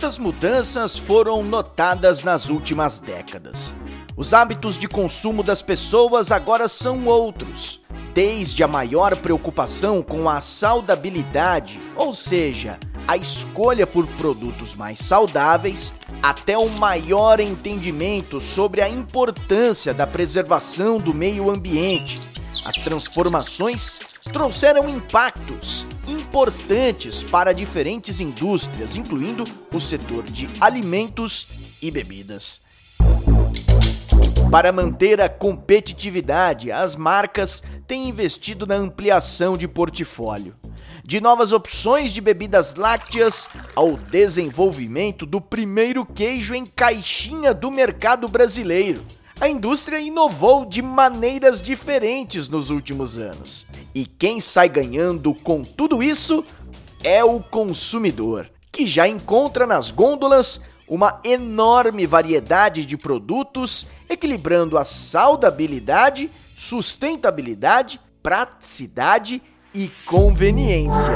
Muitas mudanças foram notadas nas últimas décadas. Os hábitos de consumo das pessoas agora são outros. Desde a maior preocupação com a saudabilidade, ou seja, a escolha por produtos mais saudáveis, até o maior entendimento sobre a importância da preservação do meio ambiente. As transformações trouxeram impactos importantes para diferentes indústrias, incluindo o setor de alimentos e bebidas. Para manter a competitividade, as marcas têm investido na ampliação de portfólio. De novas opções de bebidas lácteas ao desenvolvimento do primeiro queijo em caixinha do mercado brasileiro. A indústria inovou de maneiras diferentes nos últimos anos. E quem sai ganhando com tudo isso é o consumidor, que já encontra nas gôndolas uma enorme variedade de produtos, equilibrando a saudabilidade, sustentabilidade, praticidade e conveniência.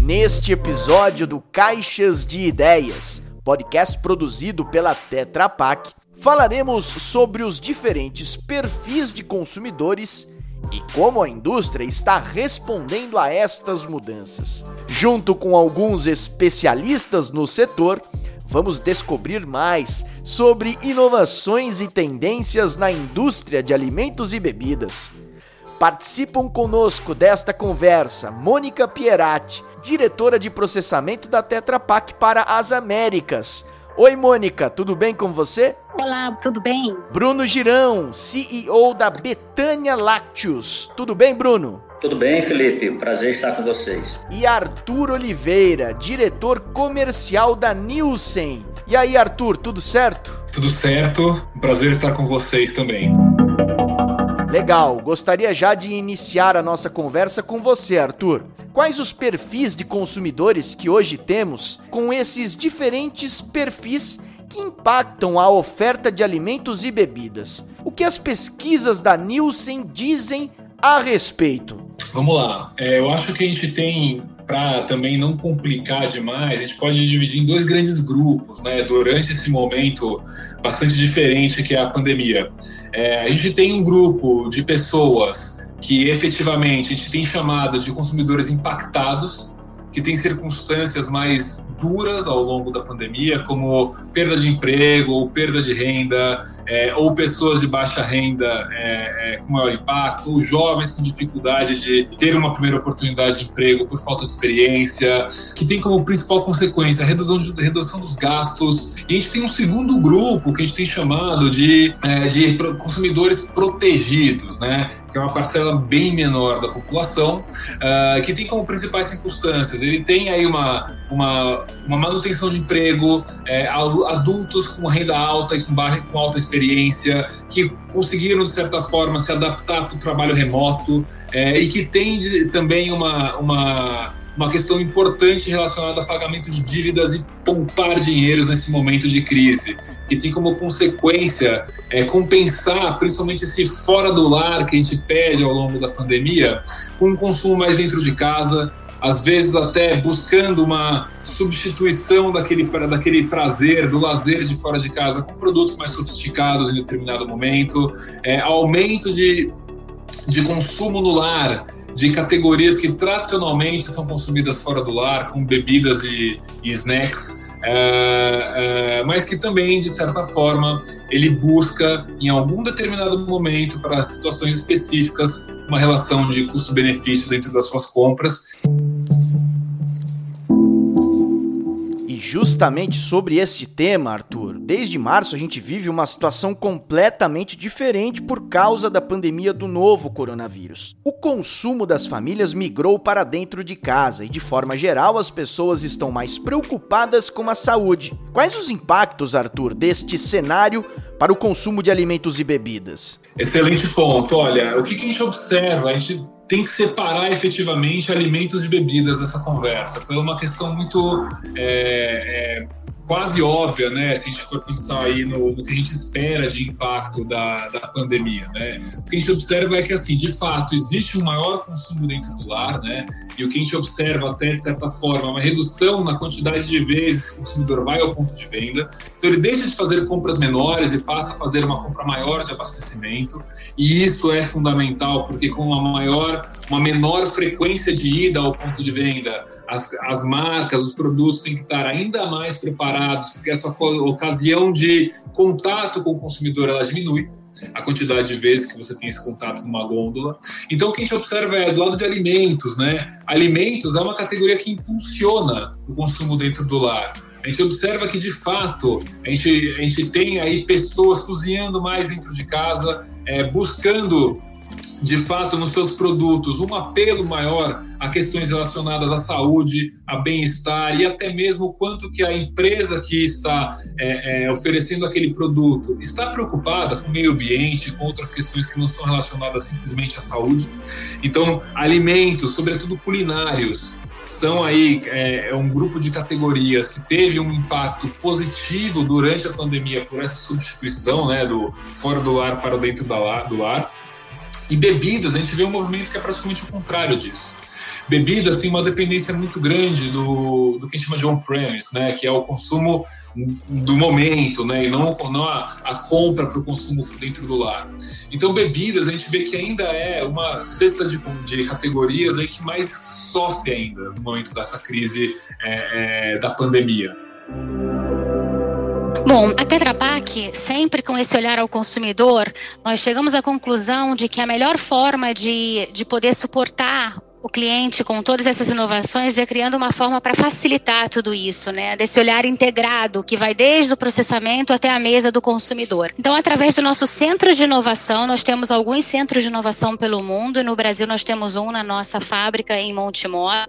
Neste episódio do Caixas de Ideias, podcast produzido pela Tetra Pak, falaremos sobre os diferentes perfis de consumidores e como a indústria está respondendo a estas mudanças. Junto com alguns especialistas no setor, vamos descobrir mais sobre inovações e tendências na indústria de alimentos e bebidas. Participam conosco desta conversa Mônica Pieratti, diretora de processamento da Tetra Pak para as Américas. Oi, Mônica, tudo bem com você? Olá, tudo bem? Bruno Girão, CEO da Betânia Lácteos. Tudo bem, Bruno? Tudo bem, Felipe? Prazer estar com vocês. E Arthur Oliveira, diretor comercial da Nielsen. E aí, Arthur, tudo certo? Tudo certo. Prazer estar com vocês também. Legal, gostaria já de iniciar a nossa conversa com você, Arthur. Quais os perfis de consumidores que hoje temos com esses diferentes perfis que impactam a oferta de alimentos e bebidas? O que as pesquisas da Nielsen dizem a respeito? Vamos lá. É, eu acho que a gente tem para também não complicar demais, a gente pode dividir em dois grandes grupos, né? Durante esse momento bastante diferente que é a pandemia. É, a gente tem um grupo de pessoas que efetivamente a gente tem chamado de consumidores impactados, que tem circunstâncias mais duras ao longo da pandemia, como perda de emprego ou perda de renda, é, ou pessoas de baixa renda é, é, com maior impacto, ou jovens com dificuldade de ter uma primeira oportunidade de emprego por falta de experiência, que tem como principal consequência a redução, de, redução dos gastos. E a gente tem um segundo grupo que a gente tem chamado de, é, de consumidores protegidos, né? que é uma parcela bem menor da população, uh, que tem como principais circunstâncias. Ele tem aí uma, uma, uma manutenção de emprego, é, adultos com renda alta e com, com alta experiência, que conseguiram, de certa forma, se adaptar para o trabalho remoto é, e que tem de, também uma, uma uma questão importante relacionada a pagamento de dívidas e poupar dinheiros nesse momento de crise, que tem como consequência é, compensar, principalmente esse fora do lar que a gente pede ao longo da pandemia, com um consumo mais dentro de casa, às vezes até buscando uma substituição daquele, daquele prazer, do lazer de fora de casa, com produtos mais sofisticados em determinado momento, é, aumento de, de consumo no lar de categorias que tradicionalmente são consumidas fora do lar, como bebidas e, e snacks, é, é, mas que também, de certa forma, ele busca, em algum determinado momento, para situações específicas, uma relação de custo-benefício dentro das suas compras. Justamente sobre esse tema, Arthur, desde março a gente vive uma situação completamente diferente por causa da pandemia do novo coronavírus. O consumo das famílias migrou para dentro de casa e, de forma geral, as pessoas estão mais preocupadas com a saúde. Quais os impactos, Arthur, deste cenário para o consumo de alimentos e bebidas? Excelente ponto. Olha, o que, a gente observa? A gente tem que separar efetivamente alimentos e bebidas dessa conversa, por uma questão muito é, é, quase óbvia, né? Se a gente for pensar aí no, no, que a gente espera de impacto da, da pandemia, né? O que a gente observa é que, assim, de fato, existe um maior consumo dentro do lar, né? E o que a gente observa até, de certa forma, é uma redução na quantidade de vezes que o consumidor vai ao ponto de venda. Então, ele deixa de fazer compras menores e passa a fazer uma compra maior de abastecimento. E isso é fundamental, porque com uma maior, uma menor frequência de ida ao ponto de venda, as, as marcas, os produtos têm que estar ainda mais preparados, porque essa ocasião de contato com o consumidor ela diminui a quantidade de vezes que você tem esse contato numa gôndola. Então, o que a gente observa é do lado de alimentos, né? Alimentos é uma categoria que impulsiona o consumo dentro do lar. A gente observa que, de fato, a gente, a gente tem aí pessoas cozinhando mais dentro de casa, é, buscando de fato nos seus produtos um apelo maior a questões relacionadas à saúde, a bem-estar e até mesmo quanto que a empresa que está é, é, oferecendo aquele produto está preocupada com o meio ambiente, com outras questões que não são relacionadas simplesmente à saúde. Então, alimentos, sobretudo culinários, são aí é, é um grupo de categorias que teve um impacto positivo durante a pandemia por essa substituição né, do fora do ar para dentro do lar e bebidas, a gente vê um movimento que é praticamente o contrário disso. Bebidas têm uma dependência muito grande do, do que a gente chama de on-premise, né? que é o consumo do momento, né? e não, não a, a compra para o consumo dentro do lar. Então, bebidas, a gente vê que ainda é uma cesta de, de categorias aí que mais sofre ainda no momento dessa crise é, é, da pandemia. Bom, a Tetra Pak, sempre com esse olhar ao consumidor, nós chegamos à conclusão de que a melhor forma de, de poder suportar o cliente com todas essas inovações é criando uma forma para facilitar tudo isso, né? Desse olhar integrado que vai desde o processamento até a mesa do consumidor. Então, através do nosso centro de inovação, nós temos alguns centros de inovação pelo mundo e no Brasil nós temos um na nossa fábrica em Montemor,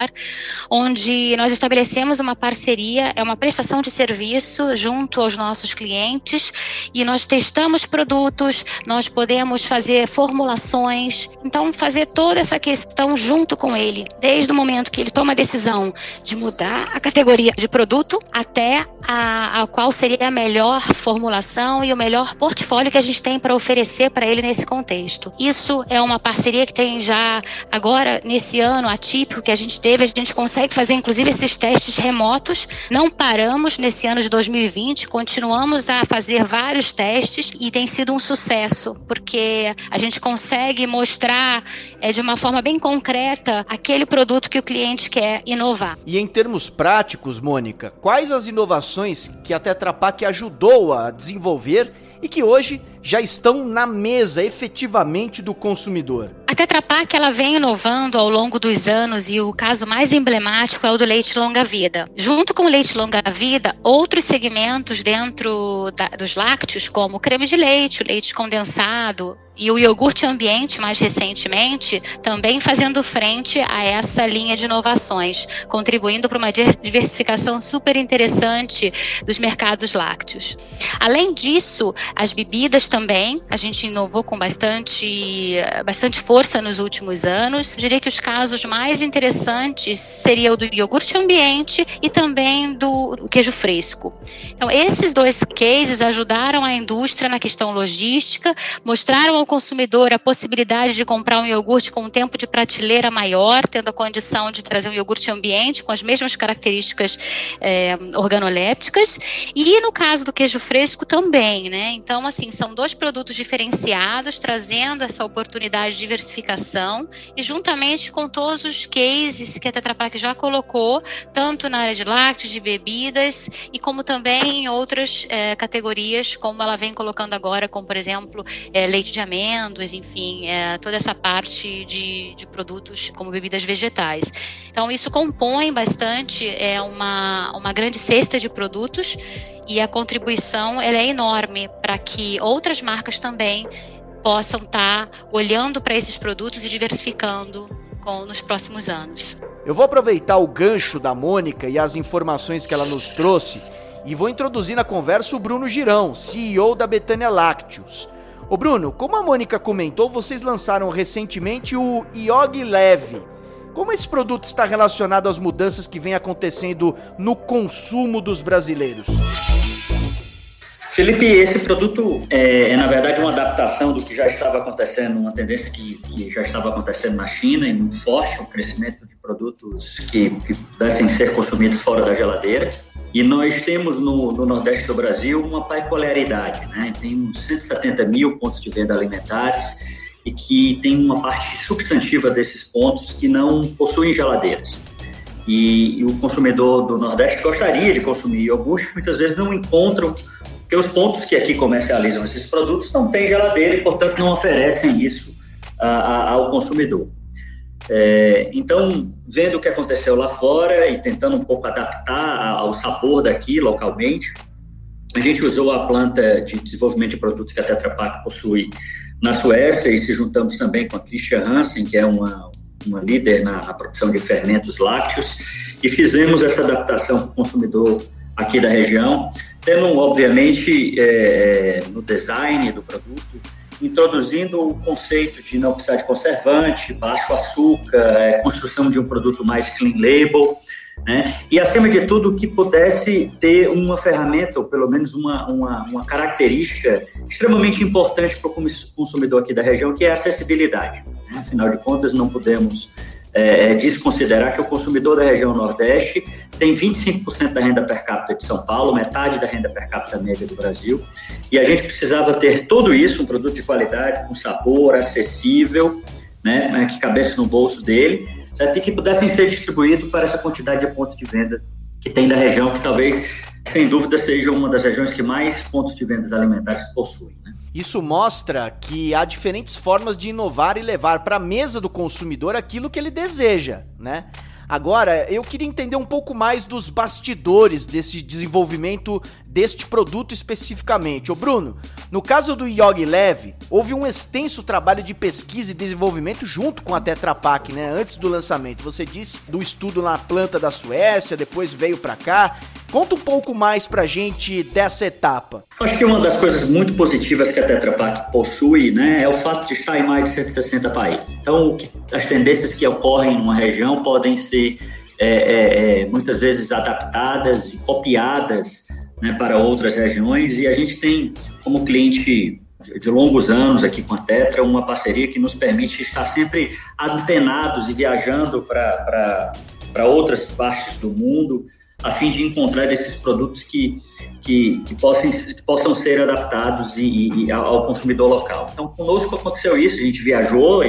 onde nós estabelecemos uma parceria, é uma prestação de serviço junto aos nossos clientes e nós testamos produtos, nós podemos fazer formulações, então fazer toda essa questão junto com ele, desde o momento que ele toma a decisão de mudar a categoria de produto até a, a qual seria a melhor formulação e o melhor portfólio que a gente tem para oferecer para ele nesse contexto. Isso é uma parceria que tem já agora nesse ano atípico que a gente teve, a gente consegue fazer inclusive esses testes remotos. Não paramos nesse ano de 2020, continuamos a fazer vários testes e tem sido um sucesso, porque a gente consegue mostrar é, de uma forma bem concreta aquele produto que o cliente quer inovar. E em termos práticos, Mônica, quais as inovações que a Tetra Pak ajudou a desenvolver e que hoje já estão na mesa efetivamente do consumidor. A Tetra Pak ela vem inovando ao longo dos anos e o caso mais emblemático é o do leite longa-vida. Junto com o leite longa-vida, outros segmentos dentro da, dos lácteos, como o creme de leite, o leite condensado, e o iogurte ambiente, mais recentemente, também fazendo frente a essa linha de inovações, contribuindo para uma diversificação super interessante dos mercados lácteos. Além disso, as bebidas também, a gente inovou com bastante, bastante força nos últimos anos. Eu diria que os casos mais interessantes seriam o do iogurte ambiente e também do, do queijo fresco. Então, esses dois cases ajudaram a indústria na questão logística, mostraram ao consumidor a possibilidade de comprar um iogurte com um tempo de prateleira maior, tendo a condição de trazer um iogurte ambiente com as mesmas características é, organolépticas. E no caso do queijo fresco também, né? Então, assim, são dois produtos diferenciados, trazendo essa oportunidade de diversificação e juntamente com todos os cases que a Tetra Pak já colocou, tanto na área de lácteos, de bebidas e como também em outras é, categorias, como ela vem colocando agora, como por exemplo é, leite de amêndoas, enfim, é, toda essa parte de, de produtos como bebidas vegetais. Então isso compõe bastante é uma, uma grande cesta de produtos e a contribuição ela é enorme para que outras marcas também possam estar tá olhando para esses produtos e diversificando com, nos próximos anos. Eu vou aproveitar o gancho da Mônica e as informações que ela nos trouxe e vou introduzir na conversa o Bruno Girão, CEO da Betânia Lácteos. Ô Bruno, como a Mônica comentou, vocês lançaram recentemente o Iog Leve, Como esse produto está relacionado às mudanças que vem acontecendo no consumo dos brasileiros? Felipe, esse produto é, é, na verdade uma adaptação do que já estava acontecendo, uma tendência que, que já estava acontecendo na China e muito forte, o crescimento de produtos que, que pudessem ser consumidos fora da geladeira. E nós temos no, no, Nordeste do Brasil uma peculiaridade, né? Temos 170 mil pontos de venda alimentares e que tem uma parte substantiva desses pontos que não possuem geladeiras. E, e o consumidor do Nordeste gostaria de consumir iogurte, muitas vezes não encontram porque os pontos que aqui comercializam esses produtos não têm geladeira e, portanto, não oferecem isso a, a, ao consumidor. É, então, vendo o que aconteceu lá fora e tentando um pouco adaptar ao sabor daqui localmente, a gente usou a planta de desenvolvimento de produtos que a Tetra Pak possui na Suécia e se juntamos também com a Christian Hansen, que é uma, uma líder na, na produção de fermentos lácteos, e fizemos essa adaptação para o consumidor aqui da região, tendo, obviamente, é, é, no design do produto, introduzindo o conceito de não precisar de conservante, baixo açúcar, é, construção de um produto mais clean label, né? E, acima de tudo, que pudesse ter uma ferramenta, ou pelo menos uma, uma, uma característica extremamente importante para o consumidor aqui da região, que é a acessibilidade. Né? Afinal de contas, não podemos é, é, desconsiderar que o consumidor da região Nordeste tem 25% da renda per capita de São Paulo, metade da renda per capita média do Brasil, e a gente precisava ter tudo isso, um produto de qualidade, com sabor, acessível, né, que cabesse no bolso dele, certo? e que pudessem ser distribuídos para essa quantidade de pontos de venda que tem da região, que talvez, sem dúvida, seja uma das regiões que mais pontos de vendas alimentares possuem. Isso mostra que há diferentes formas de inovar e levar para a mesa do consumidor aquilo que ele deseja, né? Agora, eu queria entender um pouco mais dos bastidores desse desenvolvimento deste produto especificamente. Ô Bruno, no caso do Yogi Leve, houve um extenso trabalho de pesquisa e desenvolvimento junto com a Tetra Pak, né, antes do lançamento. Você disse do estudo na planta da Suécia, depois veio para cá. Conta um pouco mais pra gente dessa etapa. Acho que uma das coisas muito positivas que a Tetra Pak possui, né, é o fato de estar em mais de 160 países. Então, as tendências que ocorrem numa região podem ser é, é, é muitas vezes adaptadas e copiadas né, para outras regiões e a gente tem como cliente de longos anos aqui com a Tetra uma parceria que nos permite estar sempre antenados e viajando para outras partes do mundo a fim de encontrar esses produtos que, que, que, possam, que possam ser adaptados e, e, ao consumidor local. Então, conosco aconteceu isso, a gente viajou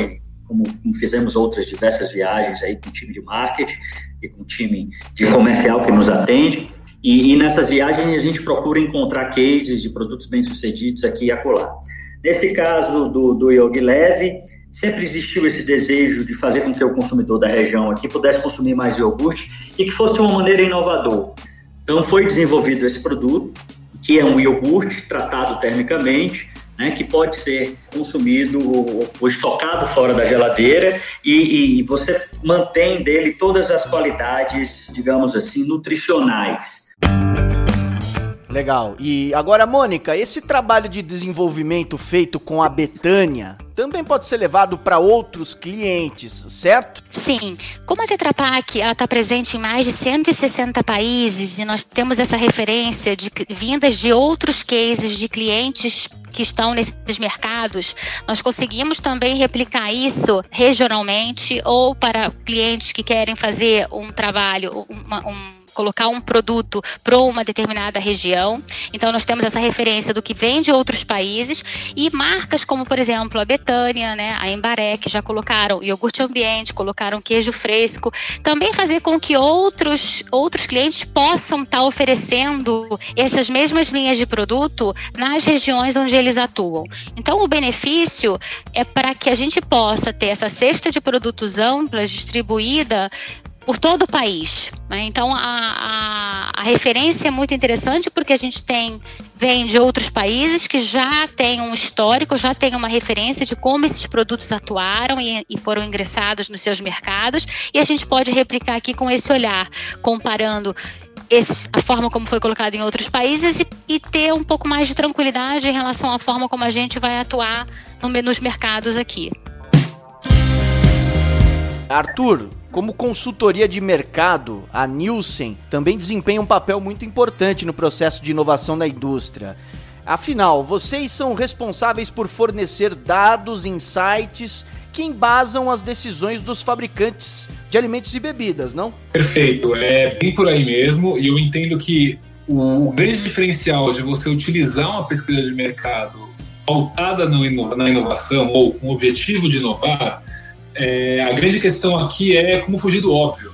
como, fizemos outras diversas viagens aí com o time de marketing e com o time de comercial que nos atende, e, e, nessas viagens a gente procura encontrar cases de produtos bem-sucedidos aqui e acolá. Nesse caso do, do Yogi Leve, sempre existiu esse desejo de fazer com que o consumidor da região aqui pudesse consumir mais iogurte e que fosse de uma maneira inovadora. Então foi desenvolvido esse produto, que é um iogurte tratado termicamente, né, que pode ser consumido ou, estocado fora da geladeira e, e, você mantém dele todas as qualidades, digamos assim, nutricionais. Legal. E agora, Mônica, esse trabalho de desenvolvimento feito com a Betânia também pode ser levado para outros clientes, certo? Sim. Como a Tetra Pak está presente em mais de 160 países e nós temos essa referência de vindas de outros cases de clientes que estão nesses mercados, nós conseguimos também replicar isso regionalmente ou para clientes que querem fazer um trabalho, uma, um colocar um produto para uma determinada região. Então, nós temos essa referência do que vem de outros países e marcas como, por exemplo, a Betânia, né, a Embaré, que já colocaram iogurte ambiente, colocaram queijo fresco. Também fazer com que outros, outros clientes possam estar tá oferecendo essas mesmas linhas de produto nas regiões onde eles atuam. Então, o benefício é para que a gente possa ter essa cesta de produtos ampla, distribuída por todo o país. Né? Então a, a, a, referência é muito interessante porque a gente tem vem de outros países que já têm um histórico, já tem uma referência de como esses produtos atuaram e, e foram ingressados nos seus mercados e a gente pode replicar aqui com esse olhar, comparando esse, a forma como foi colocado em outros países e, e, ter um pouco mais de tranquilidade em relação à forma como a gente vai atuar no, nos mercados aqui. Arthur, como consultoria de mercado, a Nielsen também desempenha um papel muito importante no processo de inovação da indústria. Afinal, vocês são responsáveis por fornecer dados, insights que embasam as decisões dos fabricantes de alimentos e bebidas, não? Perfeito, é bem por aí mesmo, e eu entendo que o grande diferencial de você utilizar uma pesquisa de mercado pautada na inovação ou com o objetivo de inovar, é, a grande questão aqui é como fugir do óbvio,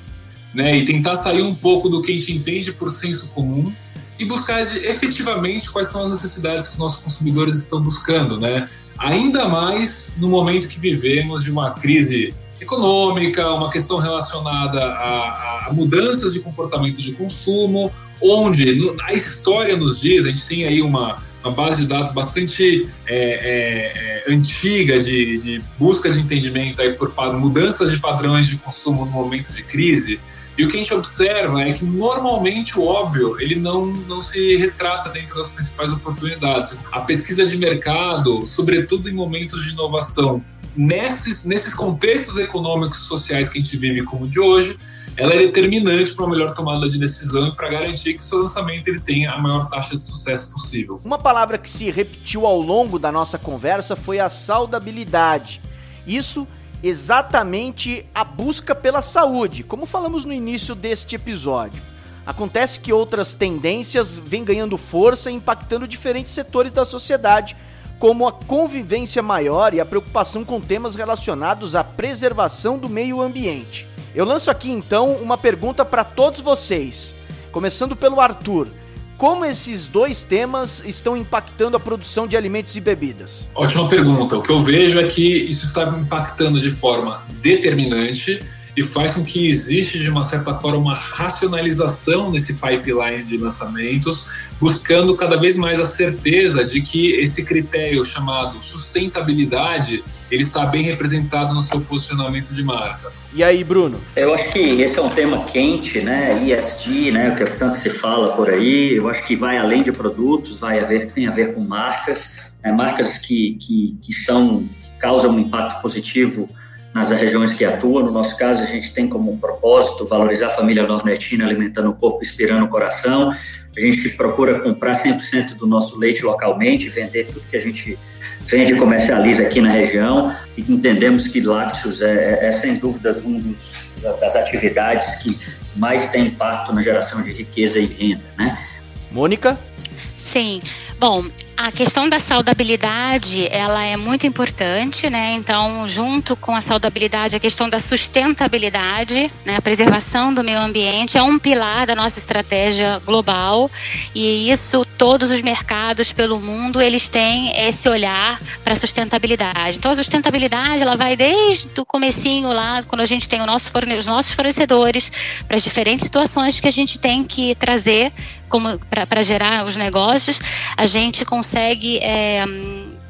né? E tentar sair um pouco do que a gente entende por senso comum e buscar de, efetivamente quais são as necessidades que os nossos consumidores estão buscando, né? Ainda mais no momento que vivemos de uma crise econômica, uma questão relacionada a, a, mudanças de comportamento de consumo, onde a história nos diz, a gente tem aí uma, uma base de dados bastante é, é, é, antiga de, de, busca de entendimento aí por mudanças de padrões de consumo no momento de crise. E o que a gente observa é que normalmente o óbvio ele não, não se retrata dentro das principais oportunidades. A pesquisa de mercado, sobretudo em momentos de inovação, nesses, nesses contextos econômicos e sociais que a gente vive como o de hoje, ela é determinante para uma melhor tomada de decisão e para garantir que seu lançamento ele tenha a maior taxa de sucesso possível. Uma palavra que se repetiu ao longo da nossa conversa foi a saudabilidade. Isso exatamente a busca pela saúde, como falamos no início deste episódio. Acontece que outras tendências vêm ganhando força e impactando diferentes setores da sociedade, como a convivência maior e a preocupação com temas relacionados à preservação do meio ambiente. Eu lanço aqui então uma pergunta para todos vocês, começando pelo Arthur. Como esses dois temas estão impactando a produção de alimentos e bebidas? Ótima pergunta. O que eu vejo é que isso está impactando de forma determinante e faz com que existe, de uma certa forma, uma racionalização nesse pipeline de lançamentos, buscando cada vez mais a certeza de que esse critério chamado sustentabilidade ele está bem representado no seu posicionamento de marca. E aí, Bruno? Eu acho que esse é um tema quente, né? ESG, né? O que tanto se fala por aí. Eu acho que vai além de produtos, vai haver, tem a ver com marcas, né? marcas que, que, que estão, causam um impacto positivo nas regiões que atua. No nosso caso, a gente tem como propósito valorizar a família nordestina alimentando o corpo, inspirando o coração. A gente procura comprar 100% do nosso leite localmente, vender tudo que a gente vende e comercializa aqui na região. E entendemos que lácteos é, é, é sem dúvidas uma das atividades que mais tem impacto na geração de riqueza e renda, né? Mônica? Sim. Bom, a questão da saudabilidade, ela é muito importante, né? Então, junto com a saudabilidade, a questão da sustentabilidade, né? A preservação do meio ambiente é um pilar da nossa estratégia global e isso todos os mercados pelo mundo, eles têm esse olhar para a sustentabilidade. Então, a sustentabilidade, ela vai desde o comecinho lá, quando a gente tem nosso os nossos fornecedores, para as diferentes situações que a gente tem que trazer para gerar os negócios, a gente consegue é,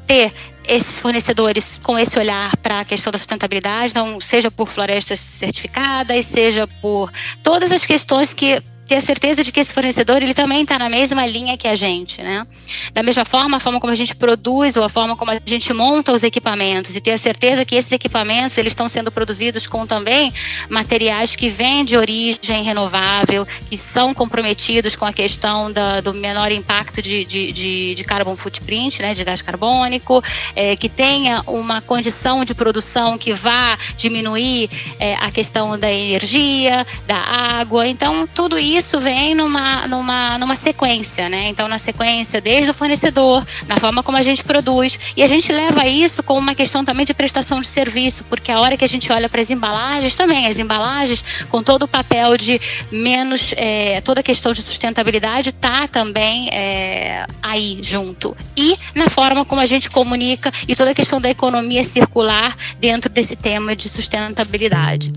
ter esses fornecedores com esse olhar para a questão da sustentabilidade, então, seja por florestas certificadas, seja por todas as questões que ter a certeza de que esse fornecedor ele também está na mesma linha que a gente, né? Da mesma forma, a forma como a gente produz ou a forma como a gente monta os equipamentos e ter a certeza que esses equipamentos eles estão sendo produzidos com também materiais que vêm de origem renovável, que são comprometidos com a questão da, do menor impacto de, de, de, de carbon footprint, né, de gás carbônico, é, que tenha uma condição de produção que vá diminuir é, a questão da energia, da água. Então, tudo isso isso vem numa, numa, numa sequência, né? Então, na sequência, desde o fornecedor, na forma como a gente produz, e a gente leva isso como uma questão também de prestação de serviço, porque a hora que a gente olha para as embalagens, também, as embalagens, com todo o papel de menos, é, toda a questão de sustentabilidade, está também é, aí junto. E na forma como a gente comunica e toda a questão da economia circular dentro desse tema de sustentabilidade.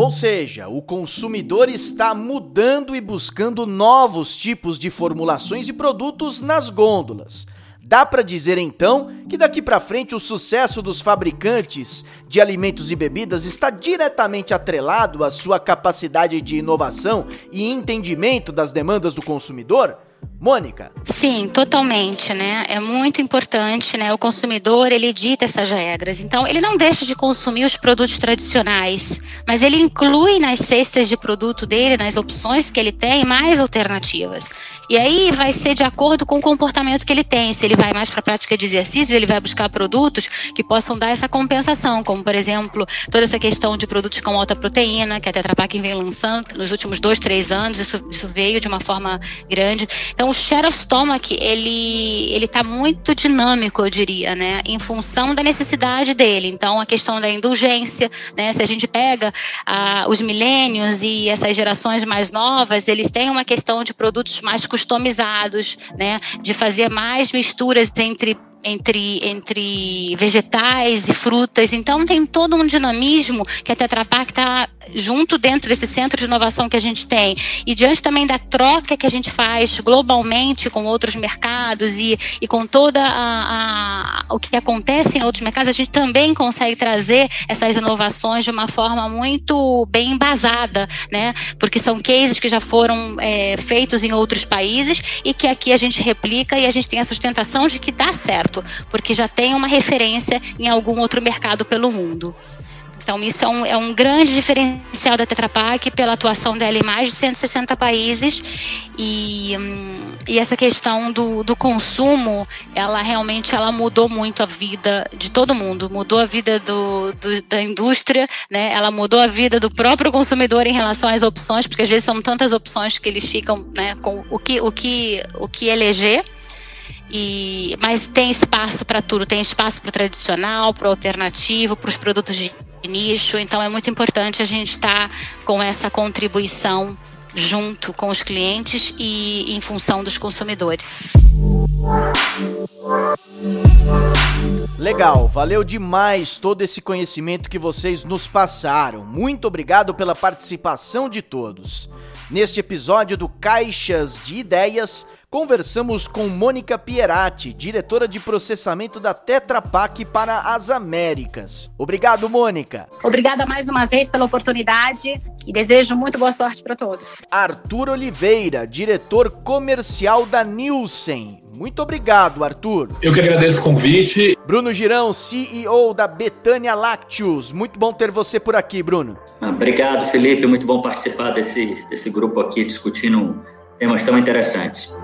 Ou seja, o consumidor está mudando e buscando novos tipos de formulações e produtos nas gôndolas. Dá para dizer então que daqui para frente o sucesso dos fabricantes de alimentos e bebidas está diretamente atrelado à sua capacidade de inovação e entendimento das demandas do consumidor? Mônica. Sim, totalmente, né? É muito importante, né? O consumidor, ele dita essas regras. Então, ele não deixa de consumir os produtos tradicionais, mas ele inclui nas cestas de produto dele, nas opções que ele tem, mais alternativas. E aí vai ser de acordo com o comportamento que ele tem. Se ele vai mais para a prática de exercício, ele vai buscar produtos que possam dar essa compensação, como, por exemplo, toda essa questão de produtos com alta proteína, que a Tetra Pak vem lançando nos últimos dois, três anos. Isso, isso veio de uma forma grande. Então, o share stomach, ele ele está muito dinâmico, eu diria, né, em função da necessidade dele. Então, a questão da indulgência, né, se a gente pega ah, os milênios e essas gerações mais novas, eles têm uma questão de produtos mais customizados, né, de fazer mais misturas entre entre, entre vegetais e frutas. Então tem todo um dinamismo que a Tetra Pak está junto dentro desse centro de inovação que a gente tem. E diante também da troca que a gente faz globalmente com outros mercados e, e com toda a, a, o que acontece em outros mercados, a gente também consegue trazer essas inovações de uma forma muito bem embasada, né? Porque são cases que já foram é, feitos em outros países e que aqui a gente replica e a gente tem a sustentação de que dá certo porque já tem uma referência em algum outro mercado pelo mundo. Então, isso é um, é um grande diferencial da Tetra Pak pela atuação dela em mais de 160 países. E, hum, e essa questão do, do consumo, ela realmente ela mudou muito a vida de todo mundo. Mudou a vida do, do, da indústria, né? ela mudou a vida do próprio consumidor em relação às opções, porque às vezes são tantas opções que eles ficam né, com o que, o, que, o que eleger. E, mas tem espaço para tudo, tem espaço para o tradicional, para o alternativo, para os produtos de nicho. Então é muito importante a gente estar tá com essa contribuição junto com os clientes e em função dos consumidores. Legal, valeu demais todo esse conhecimento que vocês nos passaram. Muito obrigado pela participação de todos. Neste episódio do Caixas de Ideias, conversamos com Mônica Pierati, diretora de processamento da Tetra Pak para as Américas. Obrigado, Mônica. Obrigada mais uma vez pela oportunidade e desejo muito boa sorte para todos. Arthur Oliveira, diretor comercial da Nielsen. Muito obrigado, Arthur. Eu que agradeço o convite. Bruno Girão, CEO da Betânia Lácteos. Muito bom ter você por aqui, Bruno. Obrigado, Felipe. Muito bom participar desse, desse grupo aqui discutindo temas tão interessantes.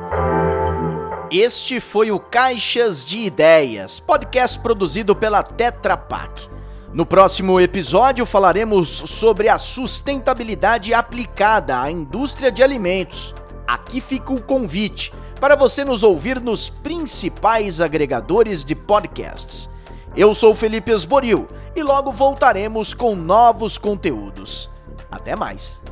Este foi o Caixas de Ideias, podcast produzido pela Tetra Pak. No próximo episódio falaremos sobre a sustentabilidade aplicada à indústria de alimentos. Aqui fica o convite para você nos ouvir nos principais agregadores de podcasts. Eu sou Felipe Esboril e logo voltaremos com novos conteúdos. Até mais!